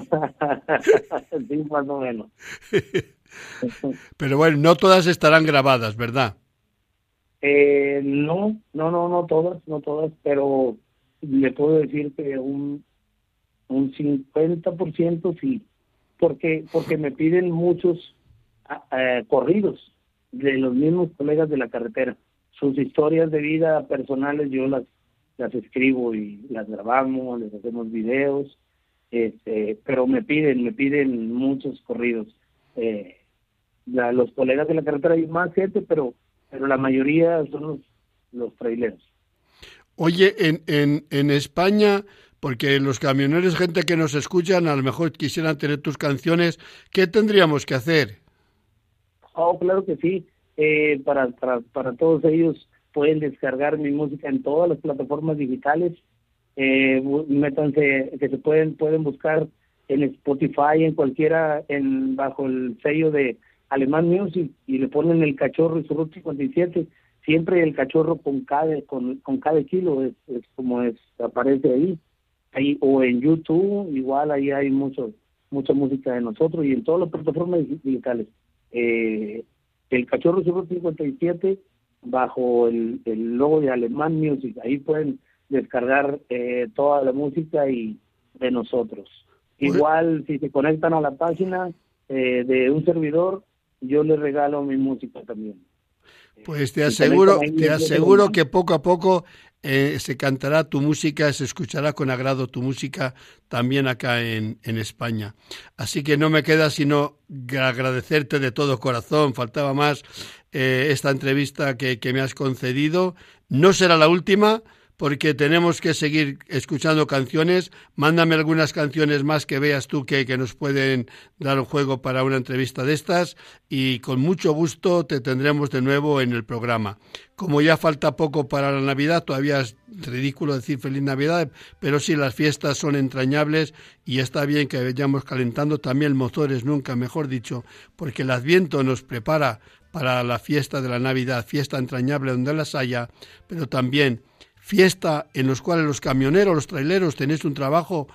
sí, más o menos. Pero bueno, no todas estarán grabadas, ¿verdad? Eh, no, no, no, no todas, no todas, pero le puedo decir que un, un 50% sí, porque, porque me piden muchos uh, corridos de los mismos colegas de la carretera. Sus historias de vida personales yo las, las escribo y las grabamos, les hacemos videos, este, pero me piden, me piden muchos corridos. Eh, los colegas de la carretera hay más gente, pero, pero la mayoría son los, los traileros. Oye, en, en, en España, porque los camioneros, gente que nos escuchan, a lo mejor quisieran tener tus canciones, ¿qué tendríamos que hacer? Oh, claro que sí. Eh, para, para, para todos ellos pueden descargar mi música en todas las plataformas digitales. Eh, métanse, que se pueden, pueden buscar en Spotify, en cualquiera, en bajo el sello de Alemán Music y le ponen el cachorro y su Route 57. Siempre el cachorro con cada, con, cada kilo es, es como es, aparece ahí. ahí. O en YouTube, igual ahí hay mucho, mucha música de nosotros y en todas las plataformas digitales. Eh, el cachorro y su Route 57 bajo el, el logo de Alemán Music. Ahí pueden descargar eh, toda la música y de nosotros. Igual si se conectan a la página eh, de un servidor, yo les regalo mi música también. Pues te aseguro, te aseguro que poco a poco eh, se cantará tu música, se escuchará con agrado tu música también acá en, en, España. Así que no me queda sino agradecerte de todo corazón. Faltaba más eh, esta entrevista que, que me has concedido. No será la última porque tenemos que seguir escuchando canciones. Mándame algunas canciones más que veas tú que, que, nos pueden dar un juego para una entrevista de estas y con mucho gusto te tendremos de nuevo en el programa. Como ya falta poco para la Navidad, todavía es ridículo decir feliz Navidad, pero sí las fiestas son entrañables y está bien que vayamos calentando también motores, nunca mejor dicho, porque el Adviento nos prepara para la fiesta de la Navidad, fiesta entrañable donde las haya, pero también fiesta en los cuales los camioneros, los traileros tenéis un trabajo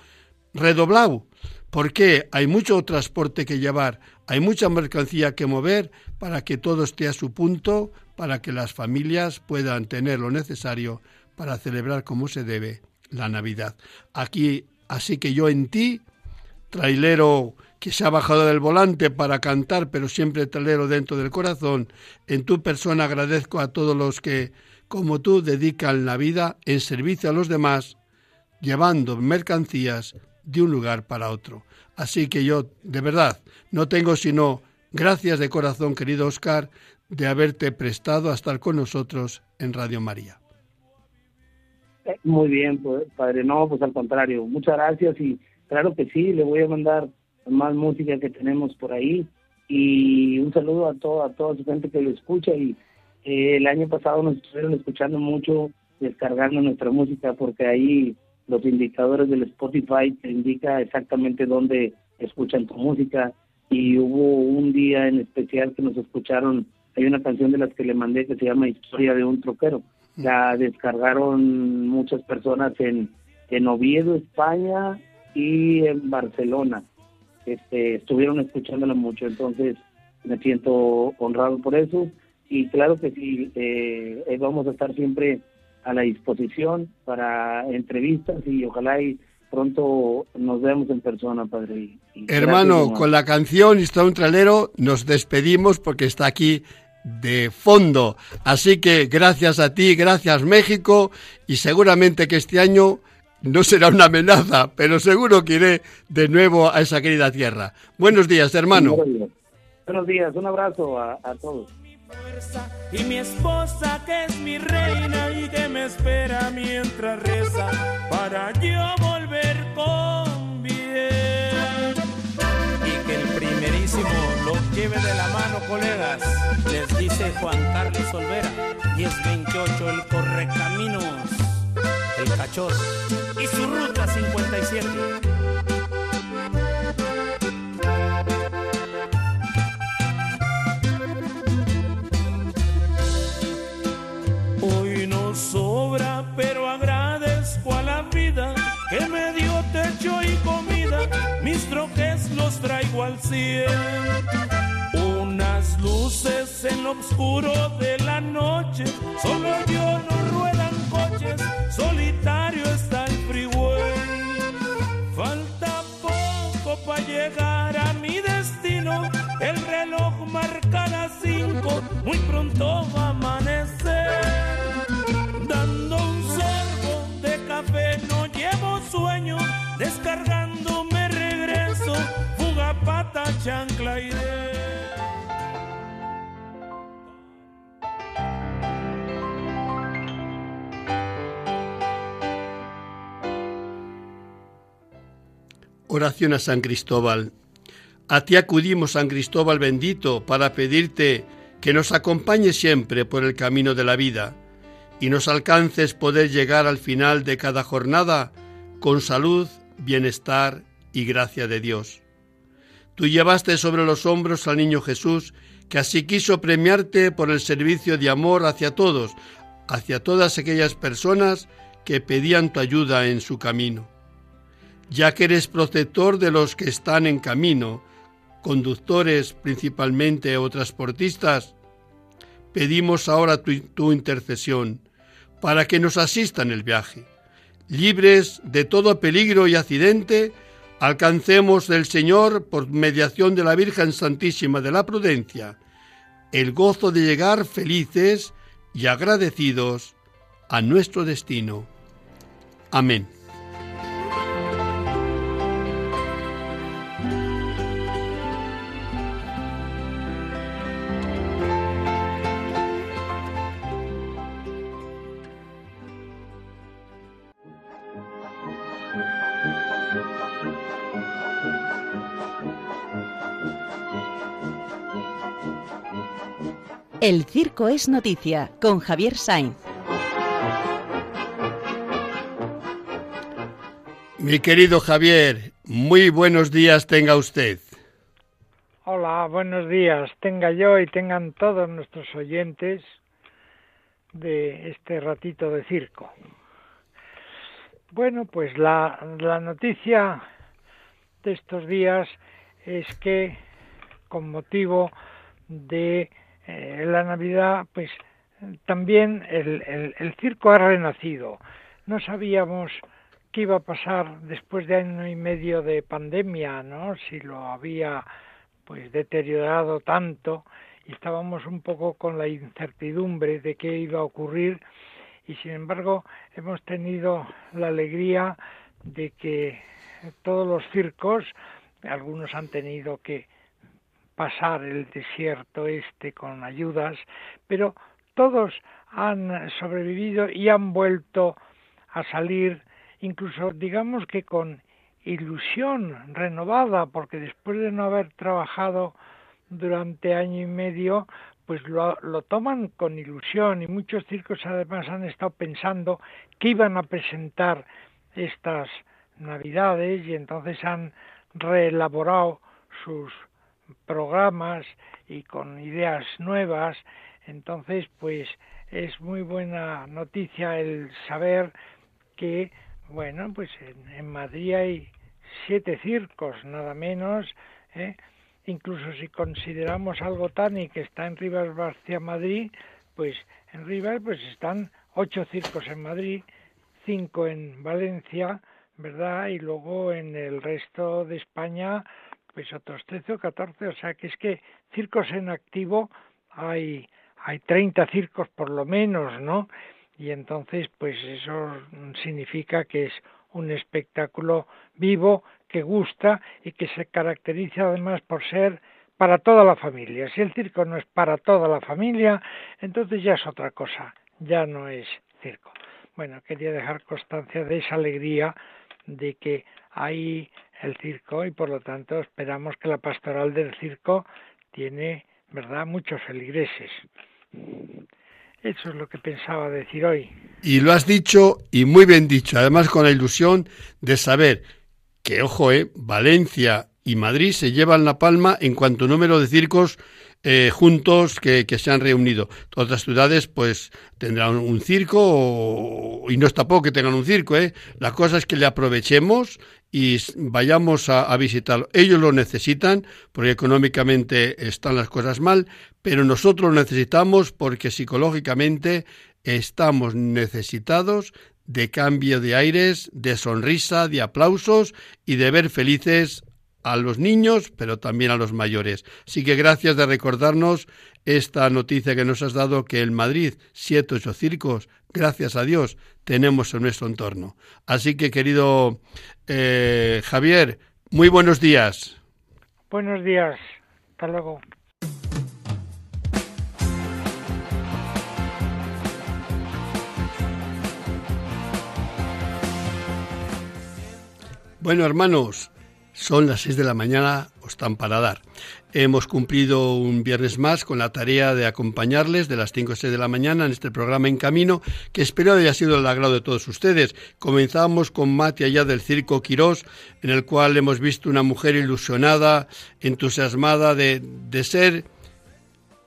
redoblado, porque hay mucho transporte que llevar, hay mucha mercancía que mover para que todo esté a su punto, para que las familias puedan tener lo necesario para celebrar como se debe la Navidad. Aquí, así que yo en ti, trailero que se ha bajado del volante para cantar, pero siempre trailero dentro del corazón, en tu persona agradezco a todos los que como tú dedican la vida en servicio a los demás, llevando mercancías de un lugar para otro. Así que yo, de verdad, no tengo sino gracias de corazón, querido Oscar, de haberte prestado a estar con nosotros en Radio María. Eh, muy bien, pues, padre. No, pues al contrario, muchas gracias y claro que sí, le voy a mandar más música que tenemos por ahí y un saludo a toda a toda su gente que lo escucha y eh, el año pasado nos estuvieron escuchando mucho, descargando nuestra música, porque ahí los indicadores del Spotify te indica exactamente dónde escuchan tu música. Y hubo un día en especial que nos escucharon, hay una canción de las que le mandé que se llama Historia de un troquero. La descargaron muchas personas en, en Oviedo, España y en Barcelona. Este, estuvieron escuchándola mucho, entonces me siento honrado por eso y claro que sí, eh, eh, vamos a estar siempre a la disposición para entrevistas y ojalá y pronto nos veamos en persona, padre. Hermano, con la canción Está un tralero nos despedimos porque está aquí de fondo. Así que gracias a ti, gracias México y seguramente que este año no será una amenaza, pero seguro que iré de nuevo a esa querida tierra. Buenos días, hermano. Buenos días, un abrazo a, a todos y mi esposa que es mi reina y que me espera mientras reza para yo volver con bien. Y que el primerísimo lo lleve de la mano, colegas, les dice Juan Carlos Olvera, 1028 el correcaminos, el cachorro y su ruta 57. pero agradezco a la vida que me dio techo y comida, mis troques los traigo al cielo. Unas luces en lo oscuro de la noche, solo yo no ruedan coches, solitario está el freeway. Falta poco para llegar a mi destino, el reloj marca las cinco, muy pronto va a amanecer. Descargando me regreso, fuga pata. Oración a San Cristóbal. A ti acudimos, San Cristóbal bendito, para pedirte que nos acompañe siempre por el camino de la vida y nos alcances poder llegar al final de cada jornada con salud, bienestar y gracia de Dios. Tú llevaste sobre los hombros al niño Jesús, que así quiso premiarte por el servicio de amor hacia todos, hacia todas aquellas personas que pedían tu ayuda en su camino. Ya que eres protector de los que están en camino, conductores principalmente o transportistas, pedimos ahora tu, tu, intercesión para que nos asista en el viaje. Libres de todo peligro y accidente, alcancemos del Señor, por mediación de la Virgen Santísima de la Prudencia, el gozo de llegar felices y agradecidos a nuestro destino. Amén. El Circo es Noticia con Javier Sainz. Mi querido Javier, muy buenos días tenga usted. Hola, buenos días. Tenga yo y tengan todos nuestros oyentes de este ratito de circo. Bueno, pues la, la noticia de estos días es que con motivo de eh, la Navidad, pues también el, el, el, circo ha renacido. No sabíamos qué iba a pasar después de año y medio de pandemia, ¿no? Si lo había pues deteriorado tanto y estábamos un poco con la incertidumbre de qué iba a ocurrir y sin embargo hemos tenido la alegría de que todos los circos, algunos han tenido que pasar el desierto este con ayudas, pero todos han sobrevivido y han vuelto a salir, incluso digamos que con ilusión renovada, porque después de no haber trabajado durante año y medio, pues lo, lo, toman con ilusión y muchos circos además han estado pensando que iban a presentar estas navidades y entonces han reelaborado sus programas y con ideas nuevas. Entonces, pues es muy buena noticia el saber que, bueno, pues en, en Madrid hay siete circos, nada menos, ¿eh? incluso si consideramos algo tan y que está en Rivas Barcia Madrid, pues en Rivas pues están ocho circos en Madrid, cinco en Valencia, ¿verdad? Y luego en el resto de España pues otros 13 o 14, o sea que es que circos en activo hay, hay 30 circos por lo menos, ¿no? Y entonces, pues eso significa que es un espectáculo vivo que gusta y que se caracteriza además por ser para toda la familia. Si el circo no es para toda la familia, entonces ya es otra cosa, ya no es circo. Bueno, quería dejar constancia de esa alegría de que hay el circo y por lo tanto esperamos que la pastoral del circo tiene, ¿verdad?, muchos feligreses. Eso es lo que pensaba decir hoy. Y lo has dicho y muy bien dicho, además con la ilusión de saber que, ojo, eh, Valencia y Madrid se llevan la palma en cuanto número de circos eh, juntos que, se han reunido. Otras ciudades pues tendrán un circo y no está poco que tengan un circo. ¿eh? La cosa es que le aprovechemos y vayamos a, a, visitarlo. Ellos lo necesitan porque económicamente están las cosas mal, pero nosotros lo necesitamos porque psicológicamente estamos necesitados de cambio de aires, de sonrisa, de aplausos y de ver felices a los niños, pero también a los mayores. Así que gracias de recordarnos esta noticia que nos has dado que en Madrid, siete ocho circos, gracias a Dios, tenemos en nuestro entorno. Así que, querido eh, Javier, muy buenos días. Buenos días. Hasta luego. Bueno, hermanos, son las seis de la mañana, os están para dar. Hemos cumplido un viernes más con la tarea de acompañarles de las cinco o seis de la mañana en este programa En Camino, que espero haya sido el agrado de todos ustedes. Comenzamos con Mati allá del Circo Quirós, en el cual hemos visto una mujer ilusionada, entusiasmada de, de ser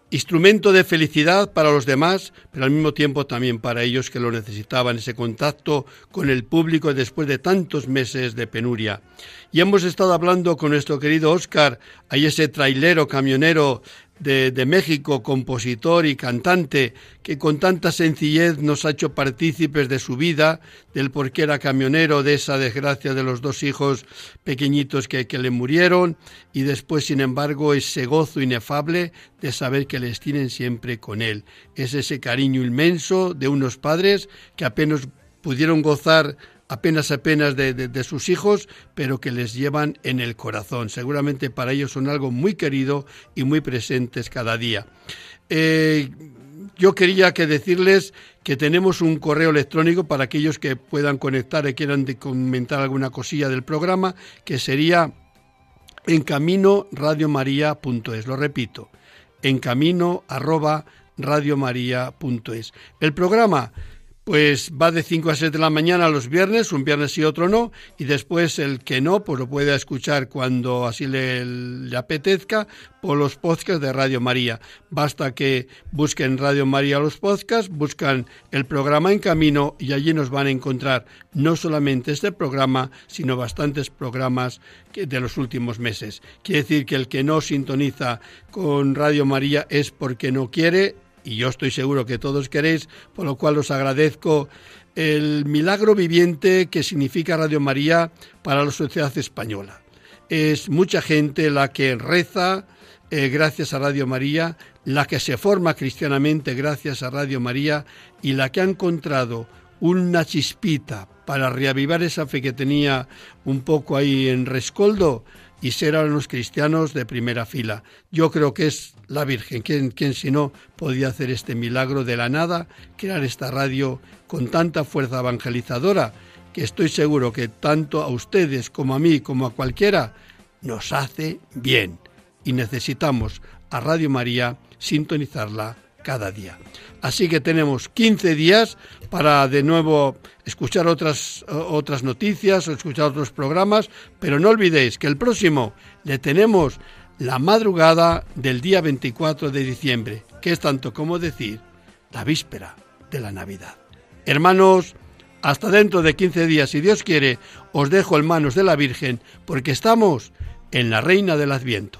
instrumento de felicidad para los demás, pero al mismo tiempo también para ellos que lo necesitaban, ese contacto con el público después de tantos meses de penuria. Y hemos estado hablando con nuestro querido Oscar, ahí ese trailero, camionero de, México, compositor y cantante, que con tanta sencillez nos ha hecho partícipes de su vida, del por qué era camionero, de esa desgracia de los dos hijos pequeñitos que, que le murieron, y después, sin embargo, ese gozo inefable de saber que les tienen siempre con él. Es ese cariño inmenso de unos padres que apenas pudieron gozar apenas apenas de, sus hijos, pero que les llevan en el corazón. Seguramente para ellos son algo muy querido y muy presentes cada día. Eh, yo quería que decirles que tenemos un correo electrónico para aquellos que puedan conectar y quieran comentar alguna cosilla del programa, que sería en camino Lo repito, en camino arroba El programa pues va de 5 a 6 de la mañana los viernes, un viernes y otro no, y después el que no, pues lo puede escuchar cuando así le, apetezca por los podcasts de Radio María. Basta que busquen Radio María los podcasts, buscan el programa en camino y allí nos van a encontrar no solamente este programa, sino bastantes programas de los últimos meses. Quiere decir que el que no sintoniza con Radio María es porque no quiere y yo estoy seguro que todos queréis, por lo cual os agradezco el milagro viviente que significa Radio María para la sociedad española. Es mucha gente la que reza eh, gracias a Radio María, la que se forma cristianamente gracias a Radio María y la que ha encontrado una chispita para reavivar esa fe que tenía un poco ahí en rescoldo y ser a los cristianos de primera fila. Yo creo que es la Virgen, quien, quien si no podía hacer este milagro de la nada, crear esta radio con tanta fuerza evangelizadora, que estoy seguro que tanto a ustedes como a mí, como a cualquiera, nos hace bien. Y necesitamos a Radio María sintonizarla cada día. Así que tenemos 15 días para de nuevo escuchar otras, otras noticias o escuchar otros programas, pero no olvidéis que el próximo le tenemos la madrugada del día 24 de diciembre, que es tanto como decir la víspera de la Navidad. Hermanos, hasta dentro de 15 días, si Dios quiere, os dejo en manos de la Virgen, porque estamos en la Reina del Adviento.